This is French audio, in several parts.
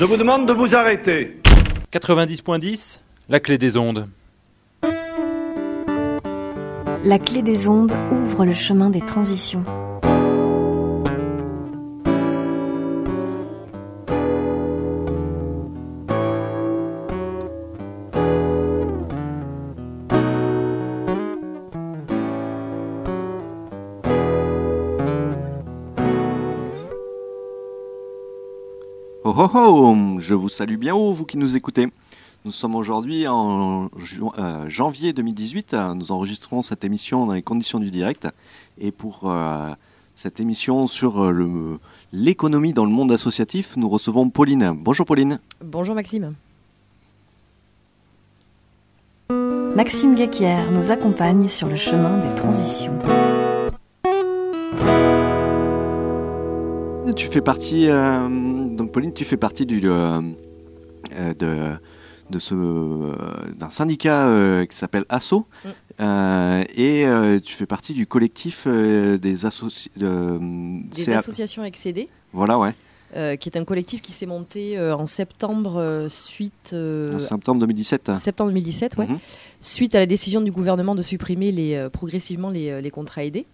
Je vous demande de vous arrêter. 90.10, la clé des ondes. La clé des ondes ouvre le chemin des transitions. Je vous salue bien haut, vous qui nous écoutez. Nous sommes aujourd'hui en euh, janvier 2018. euh, Nous enregistrons cette émission dans les conditions du direct. Et pour euh, cette émission sur euh, l'économie dans le monde associatif, nous recevons Pauline. Bonjour Pauline. Bonjour Maxime. Maxime Guéquière nous accompagne sur le chemin des transitions. Tu fais partie, euh, donc Pauline, tu fais partie du, euh, euh, de, de ce, euh, d'un syndicat euh, qui s'appelle ASSO, Mm. euh, et tu fais partie du collectif des associés. Des associations excédées, Voilà, ouais. euh, qui est un collectif qui s'est monté euh, en septembre euh, suite En septembre 2017. septembre 2017, ouais, Mhm. suite à la décision du gouvernement de supprimer les, progressivement les, les contrats aidés.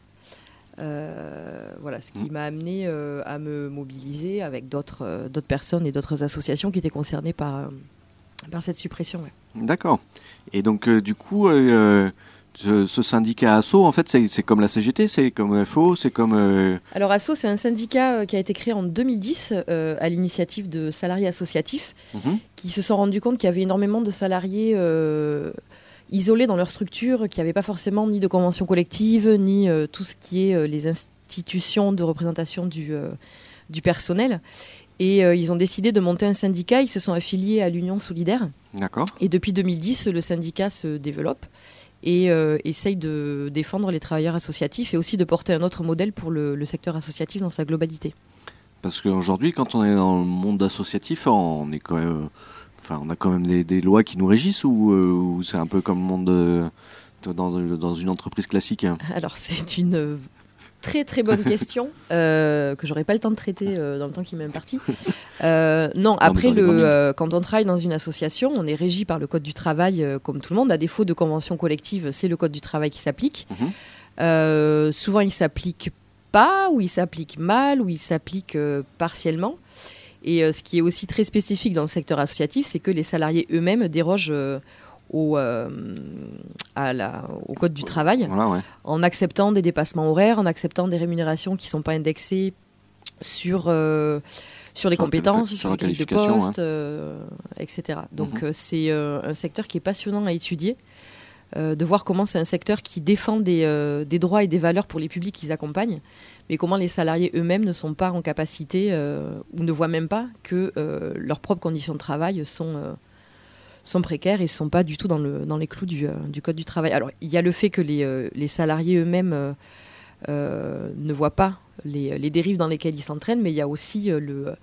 Euh, voilà, ce qui m'a amené euh, à me mobiliser avec d'autres euh, d'autres personnes et d'autres associations qui étaient concernées par, par cette suppression. ouais. D'accord. Et donc, du coup, ce, ce syndicat ASSO, en fait, c'est comme la CGT, c'est comme FO, c'est comme. Alors ASSO, c'est un syndicat qui a été créé en 2010 euh, à l'initiative de salariés associatifs mhm. qui se sont rendus compte qu'il y avait énormément de salariés isolés dans leur structure, qui n'avaient pas forcément ni de convention collective, ni euh, tout ce qui est euh, les institutions de représentation du, euh, du personnel. Et ils ont décidé de monter un syndicat, ils se sont affiliés à l'Union Solidaire. D'accord. Et depuis 2010, le syndicat se développe et essaye de défendre les travailleurs associatifs et aussi de porter un autre modèle pour le, le secteur associatif dans sa globalité. Parce qu'aujourd'hui, quand on est dans le monde associatif, on est quand même, enfin, on a quand même des, des lois qui nous régissent ou, euh, ou c'est un peu comme le monde de- de- dans, dans une entreprise classique. hein? Alors, c'est une euh, très très bonne question euh, que j'aurais pas le temps de traiter euh, dans le temps qui m'est imparti. Euh, non, après, le, euh, quand on travaille dans une association, on est régi par le Code du travail euh, comme tout le monde. À défaut de convention collective, c'est le Code du travail qui s'applique. Mhm. Euh, souvent, il s'applique pas, ou il s'applique mal, ou il s'applique euh, partiellement. Et euh, ce qui est aussi très spécifique dans le secteur associatif, c'est que les salariés eux-mêmes dérogent euh, au, euh, à la- au Code du travail Voilà, ouais. en acceptant des dépassements horaires, en acceptant des rémunérations qui ne sont pas indexées sur, euh, sur les Sur compétences, sur, les grilles de poste, euh, etc. Donc Mhm. c'est un secteur qui est passionnant à étudier, de voir comment c'est un secteur qui défend des, euh, des droits et des valeurs pour les publics qu'ils accompagnent, mais comment les salariés eux-mêmes ne sont pas en capacité euh, ou ne voient même pas que euh, leurs propres conditions de travail sont... euh, précaires et ne sont pas du tout dans, le, dans les clous du, euh, Code du travail. Alors, il y a le fait que les, euh, salariés eux-mêmes euh, euh, ne voient pas les, dérives dans lesquelles ils s'entraînent, mais il y a aussi euh, le,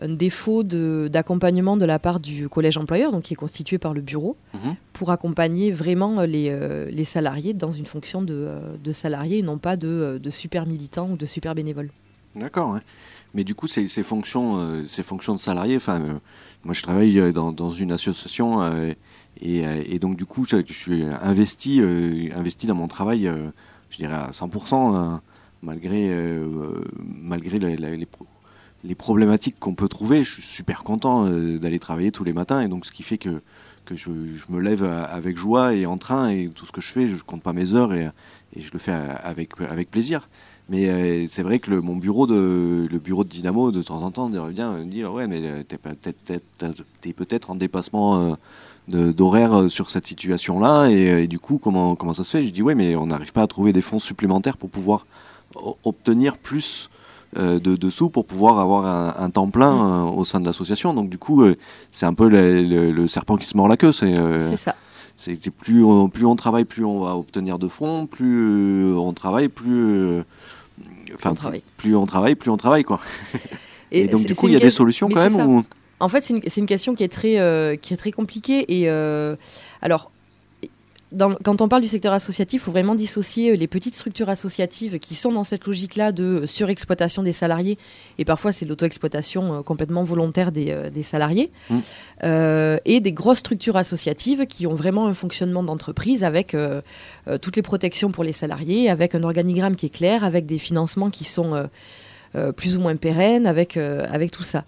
un défaut de- d'accompagnement de, la part du collège employeur, donc qui est constitué par le bureau, Mhm. pour accompagner vraiment les, euh, les salariés dans une fonction de, euh, de salariés et non pas de, euh, de super militants ou de super bénévoles. D'accord. Mais du coup, ces, ces fonctions, euh, ces fonctions de salarié, enfin, euh, moi, je travaille dans, dans une association et, et donc du coup, je, je suis investi, investi dans mon travail, je dirais à 100%, euh, malgré, malgré la- la- les, les problématiques qu'on peut trouver. Je suis super content euh, d'aller travailler tous les matins et donc ce qui fait que que je, me lève euh, avec joie et en train et tout ce que je fais, je compte pas mes heures et, et je le fais euh, avec, avec plaisir. Mais c'est vrai que le, mon bureau de le bureau de Dynamo de temps en temps revient me dire ouais mais t'es peut-être en dépassement euh, d'horaire sur cette situation là et, et du coup comment comment ça se fait? Je dis ouais mais on n'arrive pas à trouver des fonds supplémentaires pour pouvoir obtenir plus de, de sous pour pouvoir avoir un, un temps plein euh, au sein de l'association. Donc du coup euh, c'est un peu le, le- le serpent qui se mord la queue. C'est euh, ça. c'est plus on, plus on travaille, plus on va obtenir de fonds, plus euh, on travaille, plus euh, enfin On plus- travaille. plus on travaille, plus on travaille quoi. Et, donc du coup il y a des solutions quand même ou En fait, c'est une, une question qui est très, euh, qui est très compliquée. Et euh, alors, dans- quand on parle du secteur associatif, il faut vraiment dissocier les petites structures associatives qui sont dans cette logique-là de surexploitation des salariés, et parfois c'est l'auto-exploitation euh, complètement volontaire des, euh, des salariés, Mm. euh, et des grosses structures associatives qui ont vraiment un fonctionnement d'entreprise avec euh, euh, toutes les protections pour les salariés, avec un organigramme qui est clair, avec des financements qui sont euh, euh, plus ou moins pérennes, avec, euh, avec tout ça.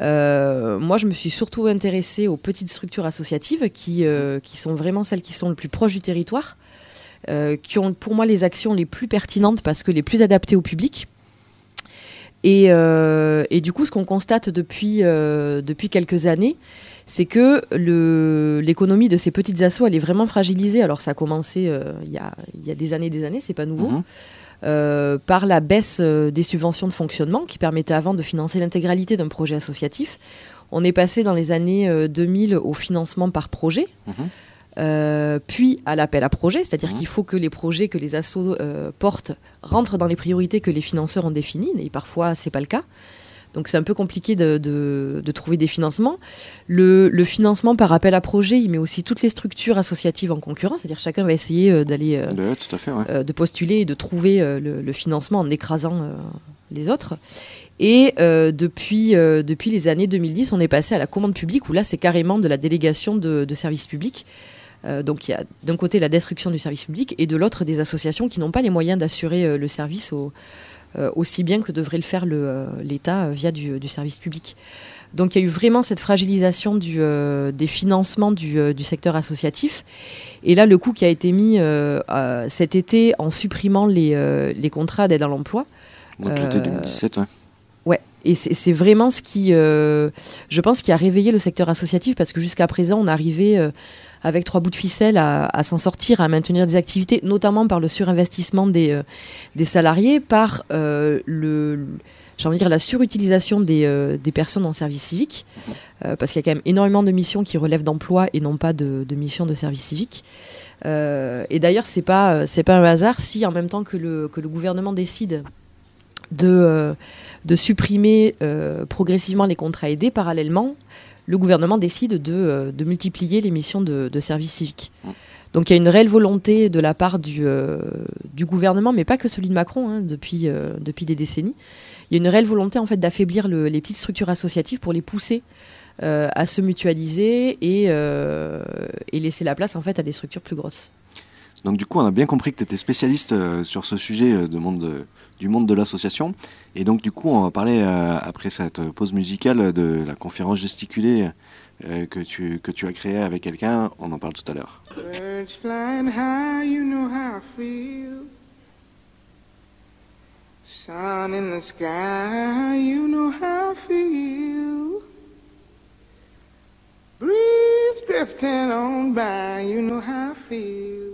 Euh, moi, je me suis surtout intéressée aux petites structures associatives qui, euh, qui sont vraiment celles qui sont le plus proches du territoire, euh, qui ont pour moi les actions les plus pertinentes parce que les plus adaptées au public. Et, euh, et du coup, ce qu'on constate depuis, euh, depuis quelques années, c'est que l'économie de ces petites assos, elle est vraiment fragilisée. Alors, ça a commencé euh, il y, a, y a des années, des années, c'est pas nouveau. Mhm. Euh, par la baisse euh, des subventions de fonctionnement qui permettait avant de financer l'intégralité d'un projet associatif. On est passé dans les années euh, 2000 au financement par projet, Mhm. euh, puis à l'appel à projet, c'est-à-dire Mhm. qu'il faut que les projets que les assos euh, portent rentrent dans les priorités que les financeurs ont définies, et parfois c'est pas le cas. Donc c'est un peu compliqué de, de- de trouver des financements. Le, le financement par appel à projet, il met aussi toutes les structures associatives en concurrence, c'est-à-dire chacun va essayer euh, d'aller euh, Ouais, euh, de postuler et de trouver le, le financement en écrasant les autres. Et euh, depuis, euh, depuis les années 2010, on est passé à la commande publique où là, c'est carrément de la délégation de, de services publics. Euh, donc il y a d'un côté la destruction du service public et de l'autre des associations qui n'ont pas les moyens d'assurer le service au- euh, aussi bien que devrait le faire le, euh, l'État euh, via du, du service public. Donc il y a eu vraiment cette fragilisation du, euh, des financements du, euh, du secteur associatif. Et là, le coup qui a été mis euh, euh, cet été en supprimant les, euh, les contrats d'aide à l'emploi, euh, 2017, ouais. Ouais, et c'est c'est vraiment ce qui, euh, je pense, qui a réveillé le secteur associatif parce que jusqu'à présent, on arrivait euh, avec trois bouts de ficelle à, s'en sortir, à maintenir des activités, notamment par le surinvestissement des, euh, salariés, par euh, la surutilisation des, euh, des personnes en service civique, parce qu'il y a quand même énormément de missions qui relèvent d'emploi et non pas de, missions de service civique. Et d'ailleurs, c'est pas c'est pas un hasard si en même temps que le gouvernement décide de supprimer progressivement les contrats aidés, parallèlement, le gouvernement décide de, euh, de multiplier les missions de, de service civique. Donc il y a une réelle volonté de la part du, euh, du gouvernement, mais pas que celui de Macron, hein, depuis, euh, depuis des décennies. Il y a une réelle volonté en fait d'affaiblir le- les petites structures associatives pour les pousser euh, à se mutualiser et, et laisser la place en fait à des structures plus grosses. Donc du coup, on a bien compris que tu étais spécialiste euh, sur ce sujet euh, de- du monde de l'association. Et donc du coup, on va parler, euh, après cette pause musicale, de la conférence gesticulée euh, que, tu, as créée avec quelqu'un. On en parle tout à l'heure. Breeze drifting on by, you know how I feel.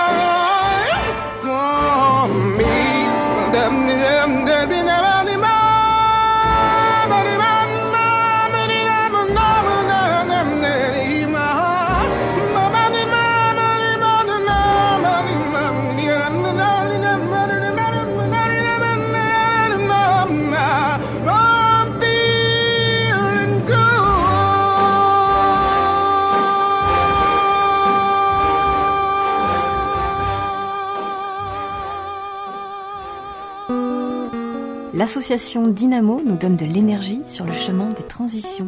L'association Dynamo nous donne de l'énergie sur le chemin des transitions.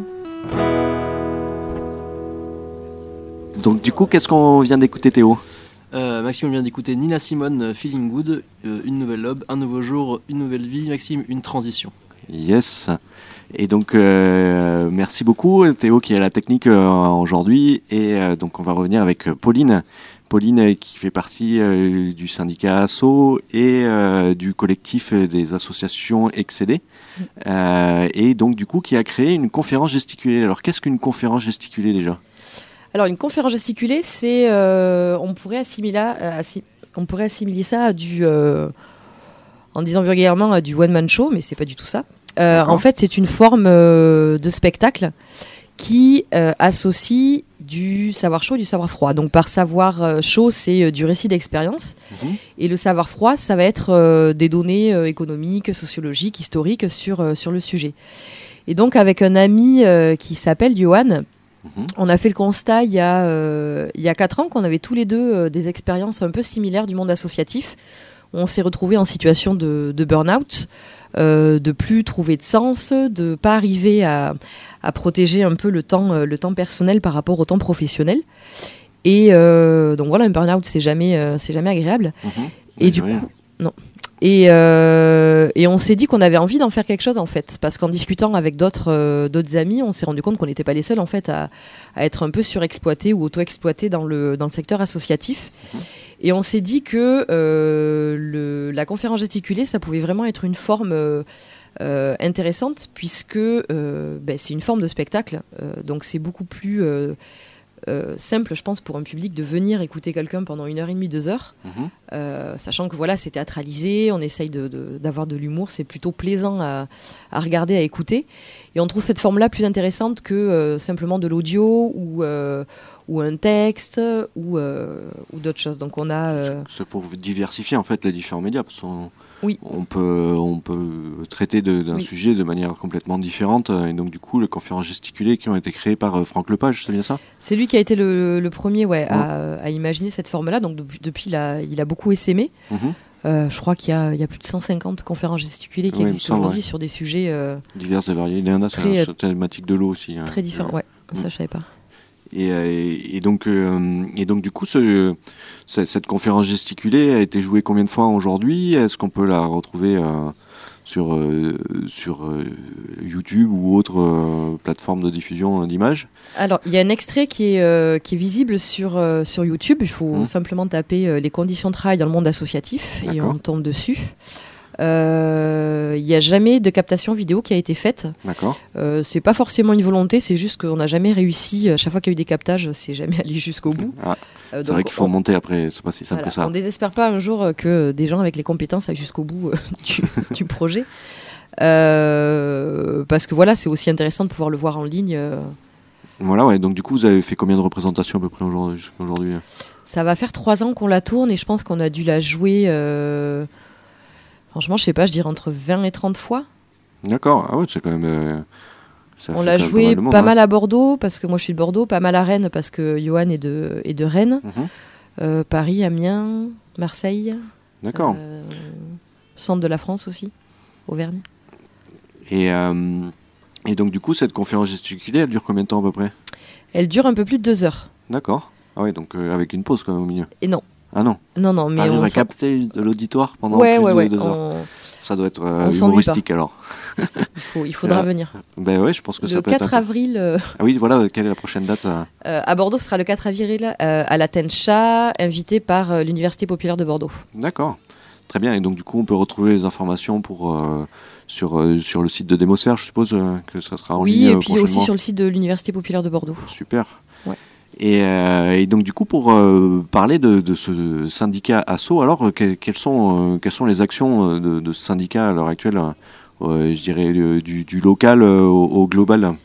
Donc du coup, qu'est-ce qu'on vient d'écouter Théo? Euh, Maxime vient d'écouter Nina Simone, euh, Feeling Good, euh, une nouvelle aube, un nouveau jour, une nouvelle vie. Maxime, une transition. Yes. Et donc, euh, merci beaucoup Théo qui est à la technique euh, aujourd'hui. Et euh, donc, on va revenir avec euh, Pauline. Pauline euh, qui fait partie euh, du syndicat ASSO et euh, du collectif des associations excédées. Euh, et donc, du coup, qui a créé une conférence gesticulée. Alors, qu'est-ce qu'une conférence gesticulée déjà? Alors une conférence gesticulée, c'est euh, on pourrait assimiler assi- on pourrait assimiler ça à du euh, en disant vulgairement à du one man show, mais c'est pas du tout ça. Euh, en fait, c'est une forme de spectacle qui associe du savoir chaud et du savoir froid. Donc par savoir euh, chaud, c'est euh, du récit d'expérience Mhm. et le savoir froid, ça va être euh, des données économiques, sociologiques, historiques sur sur le sujet. Et donc avec un ami qui s'appelle Johan, Mhm. on a fait le constat il y a, euh, il y a quatre ans qu'on avait tous les deux euh, des expériences un peu similaires du monde associatif. On s'est retrouvés en situation de, de burn-out, euh, de plus trouver de sens, de pas arriver à, à protéger un peu le temps, euh, le temps personnel par rapport au temps professionnel. Et euh, donc voilà, un burn-out, c'est jamais, euh, c'est jamais agréable. Mhm. Et Ouais, du coup, non. Et, euh, et on s'est dit qu'on avait envie d'en faire quelque chose en fait, parce qu'en discutant avec d'autres d'autres amis, on s'est rendu compte qu'on n'était pas les seuls en fait à, à être un peu surexploités ou auto-exploités dans le dans le secteur associatif. Et on s'est dit que euh, le, la conférence gesticulée, ça pouvait vraiment être une forme euh, euh, intéressante puisque ben, c'est une forme de spectacle, donc c'est beaucoup plus simple, je pense, pour un public de venir écouter quelqu'un pendant une heure et demie, deux heures. Mhm. Sachant que voilà, c'est théâtralisé, on essaye de- de- d'avoir de, l'humour, c'est plutôt plaisant à, à regarder, à écouter. Et on trouve cette forme-là plus intéressante que euh, simplement de l'audio ou, euh, ou un texte ou, euh, ou d'autres choses. Donc on a... euh, C'est pour diversifier en fait les différents médias. Parce qu'on Oui. on peut, on peut traiter d'un Oui. sujet de manière complètement différente. euh, Et donc du coup, les conférences gesticulées qui ont été créées par Franck Lepage, c'est bien ça? C'est lui qui a été le, le premier ouais, à, à imaginer cette forme-là. Donc depuis, depuis il, a, il a beaucoup essaimé. Mhm. Euh, je crois qu'il y, a- il y a plus de 150 conférences gesticulées qui existent aujourd'hui ouais. sur des sujets euh, Diverses et variées. Il y en a sur la thématique de l'eau aussi. hein. très différents. Ouais, ça Mm. je savais pas. Et, euh, et, et donc, euh, et donc du coup, ce- ce- cette conférence gesticulée a été jouée combien de fois aujourd'hui? Est-ce qu'on peut la retrouver euh, sur, euh, sur euh, YouTube ou autre euh, plateforme de diffusion d'images? Alors, il y a un extrait qui est, qui est visible sur, sur YouTube. Il faut Mhm. simplement taper les conditions de travail dans le monde associatif et on tombe dessus. Euh, Il n'y a jamais de captation vidéo qui a été faite. D'accord Euh, c'est pas forcément une volonté, c'est juste qu'on n'a jamais réussi. Chaque fois qu'il y a eu des captages, c'est jamais allé jusqu'au bout. Ah, Euh, C'est vrai qu'il faut on- monter après, c'est pas si simple voilà, que ça. On désespère pas un jour euh, que des gens avec les compétences aillent jusqu'au bout euh, du, du projet. Euh, parce que voilà, c'est aussi intéressant de pouvoir le voir en ligne. euh, Voilà, ouais. Donc du coup, vous avez fait combien de représentations à peu près aujourd'hui aujourd'hui Ça va faire trois ans qu'on la tourne et je pense qu'on a dû la jouer. euh, Franchement, je sais pas, je dirais entre 20 et 30 fois. D'accord. Ah ouais, c'est quand même. euh, On l'a joué pas hein. mal à Bordeaux parce que moi je suis de Bordeaux, pas mal à Rennes parce que Johan est de, est de Rennes, Mhm. euh, Paris, Amiens, Marseille, D'accord. euh, centre de la France aussi, Auvergne. Et, et donc du coup, cette conférence gesticulée, elle dure combien de temps à peu près? Elle dure un peu plus de deux heures. D'accord. Ah ouais, donc avec une pause quand même au milieu. Et non, Ah non. non, non, mais on à s'en- capter de l'auditoire pendant ouais, plus ouais, de ouais. deux heures. on- Ça doit être euh, humoristique alors. Il, faut- il faudra Ah. venir. Ben ouais, je pense que Le ça peut être. 4 intér- avril, euh, Ah oui, voilà, quelle est la prochaine date euh euh, à Bordeaux, ce sera le 4 avril euh, à la Tencha, invité par euh, l'Université populaire de Bordeaux. D'accord. Très bien. Et donc, du coup, on peut retrouver les informations pour, euh, sur, euh, sur le site de Démosphère, je suppose euh, que ça sera en oui, ligne et euh, puis aussi sur le site de l'Université populaire de Bordeaux. Super. Ouais. Et, euh, et donc, du coup, pour euh, parler de, ce syndicat ASSO, alors, euh, que- quelles, sont, quelles sont les actions de, ce syndicat à l'heure actuelle Je dirais du, du local au global?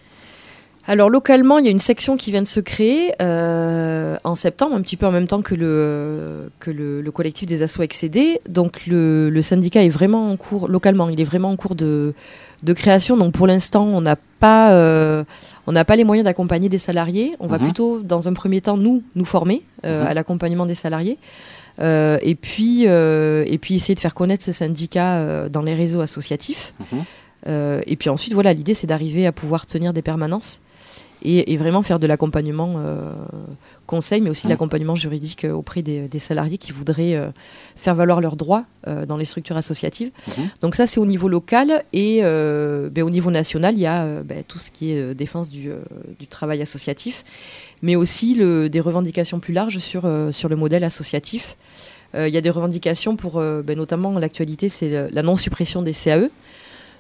Alors localement, il y a une section qui vient de se créer euh, en septembre, un petit peu en même temps que le, que le, le collectif des assos excédés. Donc le, le syndicat est vraiment en cours, localement, il est vraiment en cours de, de création. Donc pour l'instant, on n'a pas, euh, on n'a pas les moyens d'accompagner des salariés. On va Mhm. plutôt, dans un premier temps, nous, nous former euh, Mhm. à l'accompagnement des salariés. Euh, et, puis, euh, et puis essayer de faire connaître ce syndicat euh, dans les réseaux associatifs. Mhm. Et puis ensuite, voilà, l'idée c'est d'arriver à pouvoir tenir des permanences et, et vraiment faire de l'accompagnement euh, conseil, mais aussi de Mhm. l'accompagnement juridique auprès des, des salariés qui voudraient euh, faire valoir leurs droits euh, dans les structures associatives. Mhm. Donc ça, c'est au niveau local et ben, au niveau national, il y a ben, tout ce qui est défense du, du travail associatif, mais aussi le, des revendications plus larges sur, sur le modèle associatif. Euh, Il y a des revendications pour, euh, ben, notamment l'actualité, c'est la non-suppression des CAE.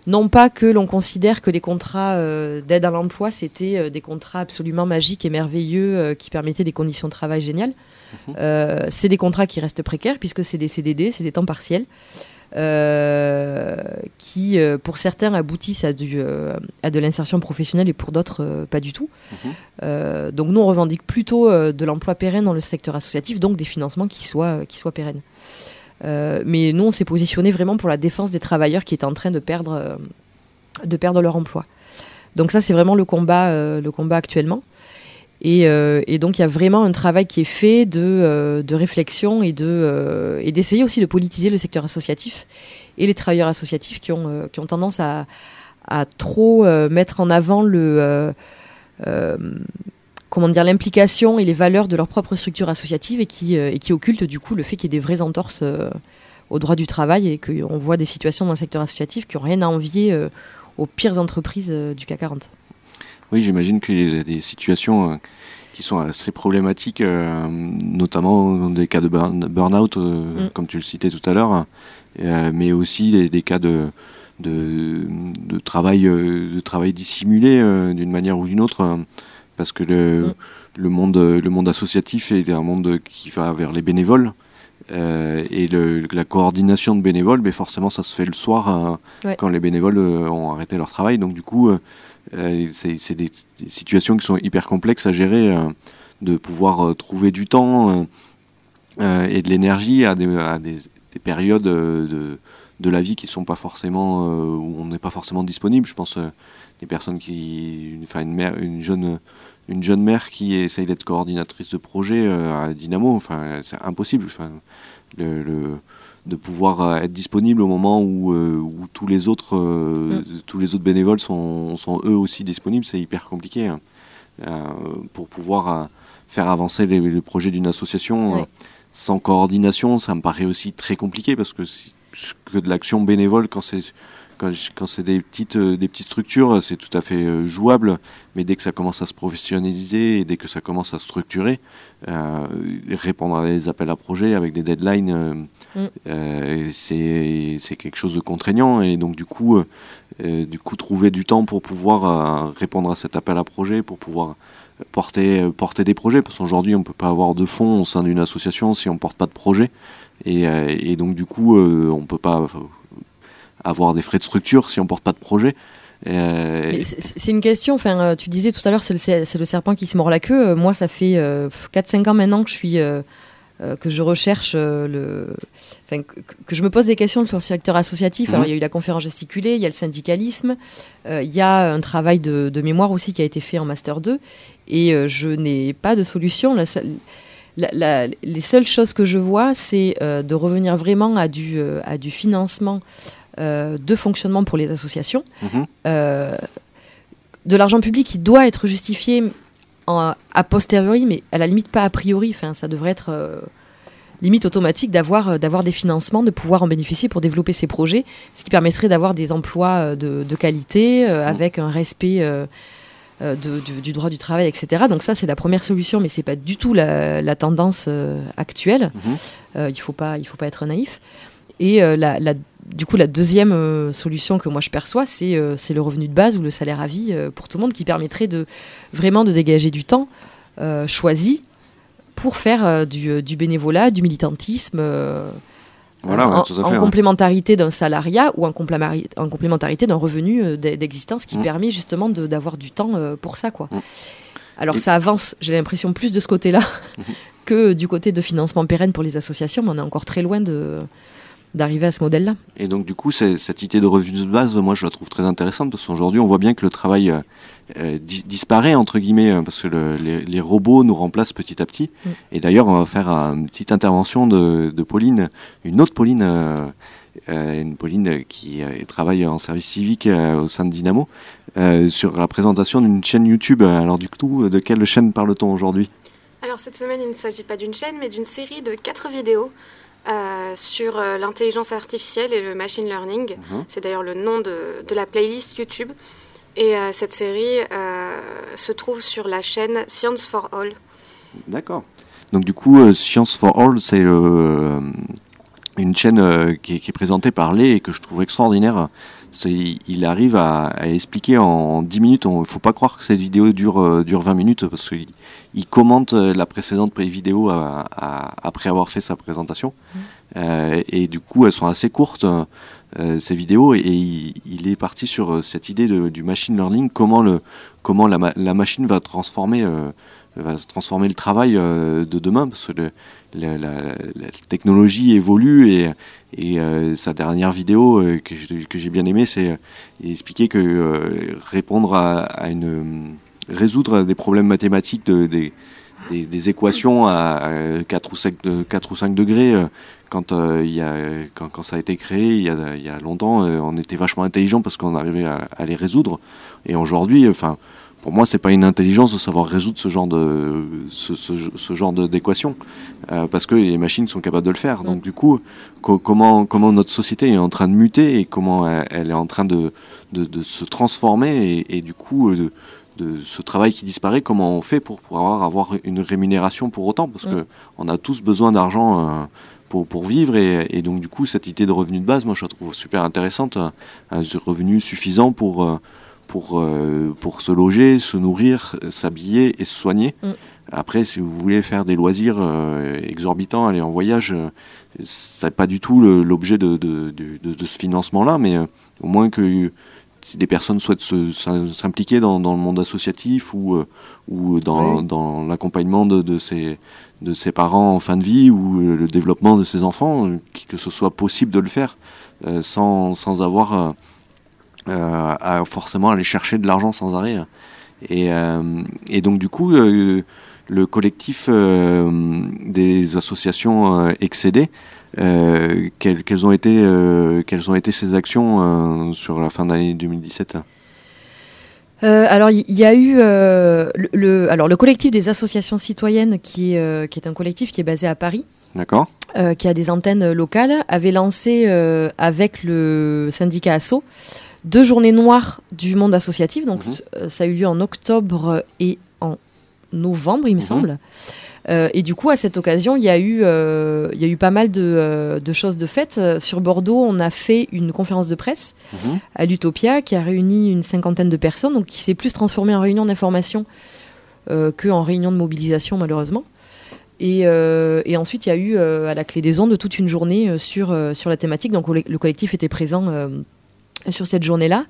Non pas que l'on considère que les contrats euh, d'aide à l'emploi, c'était euh, des contrats absolument magiques et merveilleux euh, qui permettaient des conditions de travail géniales. Euh, c'est des contrats qui restent précaires puisque c'est des CDD, c'est des temps partiels, qui pour certains aboutissent à, du, à de l'insertion professionnelle et pour d'autres pas du tout. Mhm. Donc nous on revendique plutôt de l'emploi pérenne dans le secteur associatif, donc des financements qui soient, qui soient pérennes. Euh, mais nous, on s'est positionné vraiment pour la défense des travailleurs qui étaient en train de perdre, euh, de perdre leur emploi. Donc ça, c'est vraiment le combat, euh, le combat actuellement. Et, donc, il y a vraiment un travail qui est fait de, de réflexion et de euh, d'essayer aussi de politiser le secteur associatif et les travailleurs associatifs qui ont, qui ont tendance à, à trop mettre en avant le... comment dire l'implication et les valeurs de leur propre structure associative et qui, euh, et qui occultent du coup le fait qu'il y ait des vraies entorses euh, au droit du travail et qu'on voit des situations dans le secteur associatif qui n'ont rien à envier euh, aux pires entreprises du CAC 40. Oui, j'imagine qu'il y a des situations qui sont assez problématiques, notamment dans des cas de burn- burn-out, Mm. comme tu le citais tout à l'heure, mais aussi des, des cas de, de, de travail, de travail dissimulé d'une manière ou d'une autre, parce que le, Mm. le, monde, le monde associatif est un monde qui va vers les bénévoles. euh, et le- la coordination de bénévoles, mais forcément, ça se fait le soir Ouais. quand les bénévoles euh, ont arrêté leur travail. Donc, du coup, euh, c'est des, des situations qui sont hyper complexes à gérer, de pouvoir trouver du temps et de l'énergie à, des, à des, des périodes de, de la vie qui sont pas forcément où on n'est pas forcément disponible. Je pense des personnes qui, une, enfin une mère, une jeune, une jeune mère qui essaye d'être coordinatrice de projet euh, à Dynamo. Enfin, c'est impossible. Enfin, le, le- de pouvoir euh, être disponible au moment où, euh, où tous les autres tous les autres bénévoles sont, sont eux aussi disponibles, c'est hyper compliqué hein. Pour pouvoir faire avancer les, les projets d'une association sans coordination. Ça me paraît aussi très compliqué parce que que de l'action bénévole quand c'est quand, c'est des petites euh, des petites structures, c'est tout à fait euh, jouable. Mais dès que ça commence à se professionnaliser et dès que ça commence à se structurer, euh, répondre à des appels à projets avec des deadlines, euh, Mm. c'est quelque chose de contraignant et donc du coup, du coup trouver du temps pour pouvoir répondre à cet appel à projet, pour pouvoir porter porter des projets parce qu'aujourd'hui on peut pas avoir de fonds au sein d'une association si on porte pas de projet et, et donc du coup on peut pas avoir des frais de structure si on porte pas de projet. Euh, c'est une question, enfin, euh, tu disais tout à l'heure, c'est le, serpent qui se mord la queue. Euh, moi, ça fait 4-5 ans maintenant que je suis. euh, euh, que je recherche euh, le, enfin que, que je me pose des questions sur le secteur associatif. Alors Mhm. il y a eu la conférence gesticulée, il y a le syndicalisme, euh, il y a un travail de, de mémoire aussi qui a été fait en master 2, et euh, je n'ai pas de solution. La seule- la- la- les seules choses que je vois, c'est euh, de revenir vraiment à du, euh, à du financement euh, de fonctionnement pour les associations. Mhm. Euh, de l'argent public qui doit être justifié en- a posteriori, mais à la limite pas a priori. Enfin, ça devrait être. euh, limite automatique d'avoir euh, d'avoir des financements, de pouvoir en bénéficier pour développer ses projets, ce qui permettrait d'avoir des emplois euh, de, de qualité euh, avec un respect euh, euh, de- du, du droit du travail, etc. Donc ça c'est la première solution, mais c'est pas du tout la, la tendance euh, actuelle. Mhm. Euh, il faut pas il faut pas être naïf. Et euh, la, la- du coup la deuxième euh, solution que moi je perçois c'est euh, c'est le revenu de base ou le salaire à vie euh, pour tout le monde qui permettrait de vraiment de dégager du temps choisi pour faire du, du bénévolat, du militantisme, Voilà, ouais, en, tout à en fait, ouais. complémentarité d'un salariat ou en, en complémentarité d'un revenu d'e- d'existence qui Mm. permet justement d'avoir du temps pour ça. Quoi. Mm. Alors Et- ça avance, j'ai l'impression, plus de ce côté-là que du côté de financement pérenne pour les associations, mais on est encore très loin de d'arriver à ce modèle-là. Et donc du coup, cette idée de revenu de base, moi je la trouve très intéressante parce qu'aujourd'hui on voit bien que le travail euh, euh, dis- disparaît entre guillemets euh, parce que le- les, les robots nous remplacent petit à petit. Mm. Et d'ailleurs, on va faire une petite intervention de, de Pauline, une autre Pauline, euh, euh, une Pauline qui euh, travaille en service civique euh, au sein de Dynamo, euh, sur la présentation d'une chaîne YouTube. Alors du coup, de quelle chaîne parle-t-on aujourd'hui? Alors cette semaine, il ne s'agit pas d'une chaîne, mais d'une série de quatre vidéos euh, sur euh, l'intelligence artificielle et le machine learning. Mhm. C'est d'ailleurs le nom de, de la playlist YouTube. Et euh, cette série se trouve sur la chaîne Science for All. D'accord. Donc du coup, Science for All, c'est une chaîne qui, est, qui est présentée par Lé et que je trouve extraordinaire. Il arrive à, à expliquer en 10 minutes. Il ne faut pas croire que cette vidéo dure, dure 20 minutes parce qu'il il commente euh, la précédente vidéo à- à- après avoir fait sa présentation. Euh, et du coup, elles sont assez courtes, euh, ces vidéos. Et il, il est parti sur cette idée de- du machine learning, comment, le, comment la, ma- la machine va transformer euh, va transformer le travail de demain parce que le- la, la- la technologie évolue et, et sa dernière vidéo que j'ai bien aimé c'est expliquait que répondre à, à une résoudre des problèmes mathématiques de, des, des, des équations à 4 ou 5, de, 4 ou 5 degrés euh, quand, euh, il y a, quand, quand ça a été créé il y a, il y a longtemps euh, on était vachement intelligent parce qu'on arrivait à, à les résoudre et aujourd'hui enfin pour moi, c'est pas une intelligence de savoir résoudre ce genre de ce, ce, ce genre d'équation, euh, parce que les machines sont capables de le faire. Donc du coup, co- comment comment notre société est en train de muter et comment elle, elle est en train de de, de se transformer et, et du coup de, de ce travail qui disparaît, comment on fait pour pouvoir avoir une rémunération pour autant, parce Mm. que on a tous besoin d'argent. euh, pour, pour vivre et, et donc du coup cette idée de revenu de base moi je la trouve super intéressante un, un revenu suffisant pour euh, pour, euh, pour se loger, se nourrir, euh, s'habiller et se soigner. Mm. Après, si vous voulez faire des loisirs euh, exorbitants, aller en voyage, euh, c'est pas du tout l'objet de, de, de, de- de ce financement-là, mais euh, au moins que si des personnes souhaitent s'impliquer dans, dans le monde associatif ou, euh, ou dans, Oui. dans l'accompagnement de, de, ses, de ses parents en fin de vie ou euh, le développement de ses enfants, euh, que ce soit possible de le faire sans, sans avoir à forcément aller chercher de l'argent sans arrêt. Et, et donc du coup, le collectif des associations excédées, euh, quelles, quelles ont été, euh, quelles ont été ces actions euh, sur la fin d'année 2017 Euh, alors, il y, a eu le, le- alors, le collectif des associations citoyennes, qui est, qui est un collectif qui est basé à Paris, D'accord qui a des antennes locales, avait lancé avec le syndicat ASSO deux journées noires du monde associatif. Donc, Mhm. ça a eu lieu en octobre et en novembre, il me Mhm. semble. Euh, et du coup, à cette occasion, il y a eu, euh, il y a eu pas mal de, euh, de choses de faites. Sur Bordeaux, on a fait une conférence de presse Mhm. à l'Utopia qui a réuni une cinquantaine de personnes, donc qui s'est plus transformée en réunion d'information euh, qu'en réunion de mobilisation, malheureusement. Et, et ensuite, il y a eu à la clé des ondes toute une journée sur, sur la thématique. Donc, le le collectif était présent sur cette journée-là.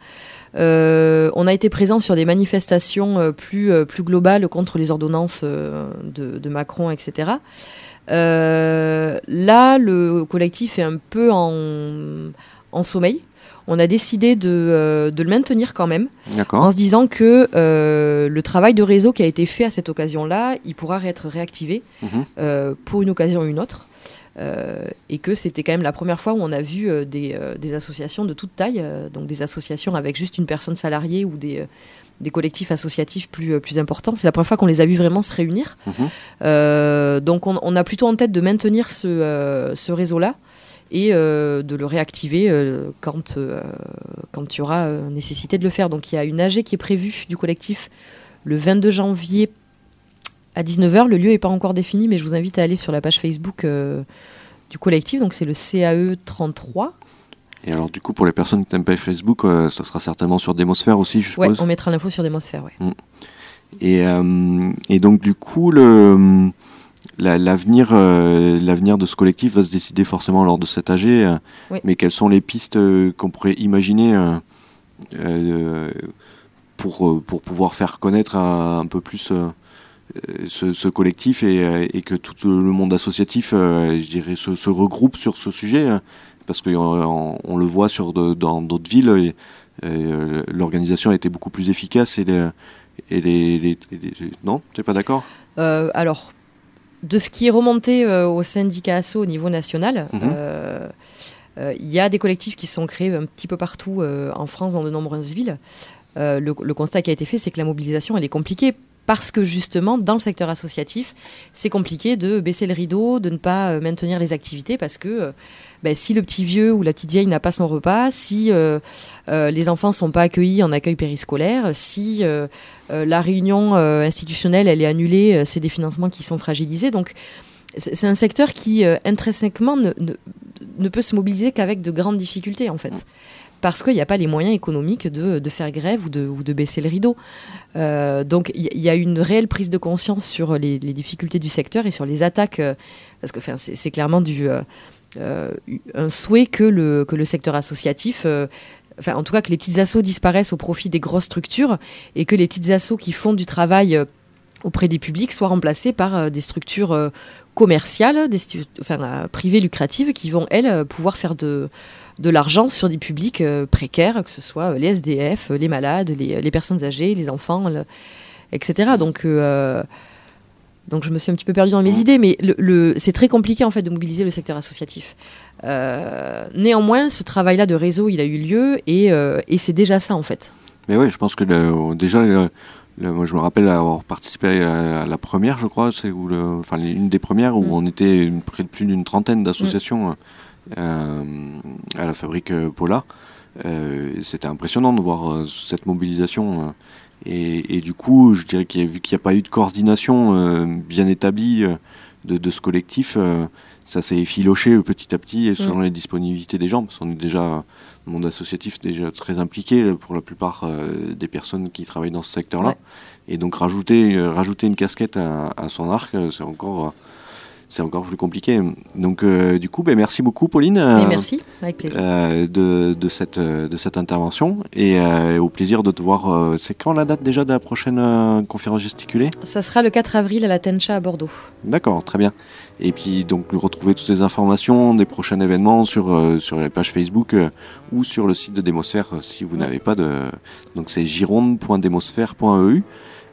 Euh, on a été présent sur des manifestations euh, plus, euh, plus globales contre les ordonnances de, de Macron, etc. Là, le collectif est un peu en, en sommeil. On a décidé de, euh, de le maintenir quand même, en se disant que euh, le travail de réseau qui a été fait à cette occasion-là, il pourra être réactivé Mhm. euh, pour une occasion ou une autre. Euh, et que c'était quand même la première fois où on a vu euh, des, euh, des associations de toute taille, donc des associations avec juste une personne salariée ou des, des collectifs associatifs plus, plus importants. C'est la première fois qu'on les a vus vraiment se réunir. Mhm. Euh, donc on, on a plutôt en tête de maintenir ce, euh, ce réseau-là et euh, de le réactiver quand, quand il y aura nécessité de le faire. Donc il y a une AG qui est prévue du collectif le 22 janvier à 19h. Le lieu n'est pas encore défini, mais je vous invite à aller sur la page Facebook euh, du collectif. Donc c'est le CAE 33. Et alors, du coup, pour les personnes qui n'aiment pas Facebook, euh, ça sera certainement sur Démosphère aussi, je Ouais, suppose. on mettra l'info sur Démosphère. Ouais. Et, euh, et donc, du coup, le, la- l'avenir, euh, l'avenir de ce collectif va se décider forcément lors de cet AG. Oui. Mais quelles sont les pistes qu'on pourrait imaginer pour, pour pouvoir faire connaître un, un peu plus ce, ce collectif et, euh, et que tout le monde associatif, euh, je dirais, se, se regroupe sur ce sujet euh, Parce qu'on on le voit sur de- dans d'autres villes. euh, L'organisation a été beaucoup plus efficace et les, et les, les- les- les- non, t'es pas d'accord? Euh, alors, de ce qui est remonté euh, au syndicat ASSO au niveau national, Mhm. euh, euh, il y a des collectifs qui se sont créés un petit peu partout euh, en France, dans de nombreuses villes. Euh, le, le constat qui a été fait, c'est que la mobilisation, elle est compliquée parce que justement, dans le secteur associatif, c'est compliqué de baisser le rideau, de ne pas euh, maintenir les activités parce que euh, ben, si le petit vieux ou la petite vieille n'a pas son repas, si euh, les enfants sont pas accueillis en accueil périscolaire, si la réunion institutionnelle elle est annulée, c'est des financements qui sont fragilisés. Donc c'est un secteur qui intrinsèquement ne, ne, ne peut se mobiliser qu'avec de grandes difficultés en fait. Parce qu'il n'y a pas les moyens économiques de, faire grève ou de, baisser le rideau. Euh, donc il y, a une réelle prise de conscience sur les, difficultés du secteur et sur les attaques, euh, parce que c'est clairement euh, un souhait que le, secteur associatif, en tout cas que les petites assos disparaissent au profit des grosses structures et que les petites assos qui font du travail auprès des publics soient remplacées par des structures commerciales, privées lucratives qui vont, elles, pouvoir faire de, de l'argent sur des publics euh, précaires, que ce soit euh, les SDF, euh, les malades, les, les personnes âgées, les enfants, le- etc. Donc, euh, donc je me suis un petit peu perdue dans mes idées, mais le, le- c'est très compliqué en fait de mobiliser le secteur associatif. Euh, néanmoins, ce travail-là de réseau, il a eu lieu et, euh, et c'est déjà ça en fait. Mais oui, je pense que le- déjà, moi je me rappelle avoir participé à, à la première, je crois, c'est où enfin une des premières où Mm. on était une- près de plus d'une trentaine d'associations euh, à la fabrique euh, Pola. Euh, C'était impressionnant de voir euh, cette mobilisation. euh, et, et du coup, je dirais qu'il y a, vu qu'il n'y a pas eu de coordination euh, bien établie euh, de, de ce collectif, euh, ça s'est effiloché petit à petit et selon les disponibilités des gens, parce qu'on est déjà le monde associatif déjà très impliqué euh, pour la plupart euh, des personnes qui travaillent dans ce secteur-là. Ouais. Et donc rajouter, euh, rajouter une casquette à, à son arc, euh, c'est encore, euh, c'est encore plus compliqué. Donc euh, du coup, ben, merci beaucoup Pauline euh, merci, avec plaisir. euh, de, de, cette, de cette intervention et au plaisir de te voir. c'est quand la date déjà de la prochaine conférence gesticulée? Ça sera le 4 avril à la Tencha à Bordeaux. D'accord, très bien. Et puis donc retrouver toutes les informations des prochains événements sur, sur les pages Facebook ou sur le site de Démosphère si vous n'avez pas de... Donc c'est gironde.démosphère.eu.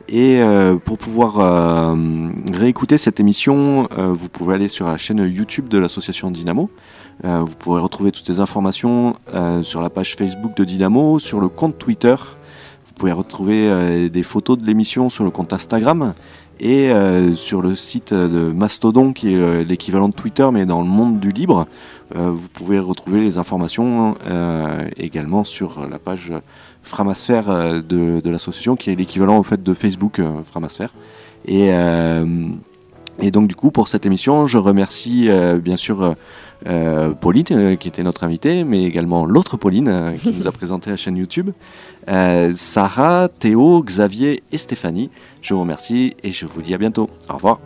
Et euh, pour pouvoir euh, réécouter cette émission, euh, vous pouvez aller sur la chaîne YouTube de l'association Dynamo. Vous pourrez retrouver toutes les informations sur la page Facebook de Dynamo, sur le compte Twitter. Vous pouvez retrouver des photos de l'émission sur le compte Instagram et sur le site de Mastodon qui est l'équivalent de Twitter mais dans le monde du libre. Vous pouvez retrouver les informations également sur la page Framasphère euh, de, de l'association qui est l'équivalent en fait de Facebook euh, Framasphère. Et, euh, et donc du coup pour cette émission je remercie bien sûr Pauline qui était notre invitée mais également l'autre Pauline qui nous a présenté la chaîne YouTube. Sarah, Théo, Xavier et Stéphanie. Je vous remercie et je vous dis à bientôt. Au revoir.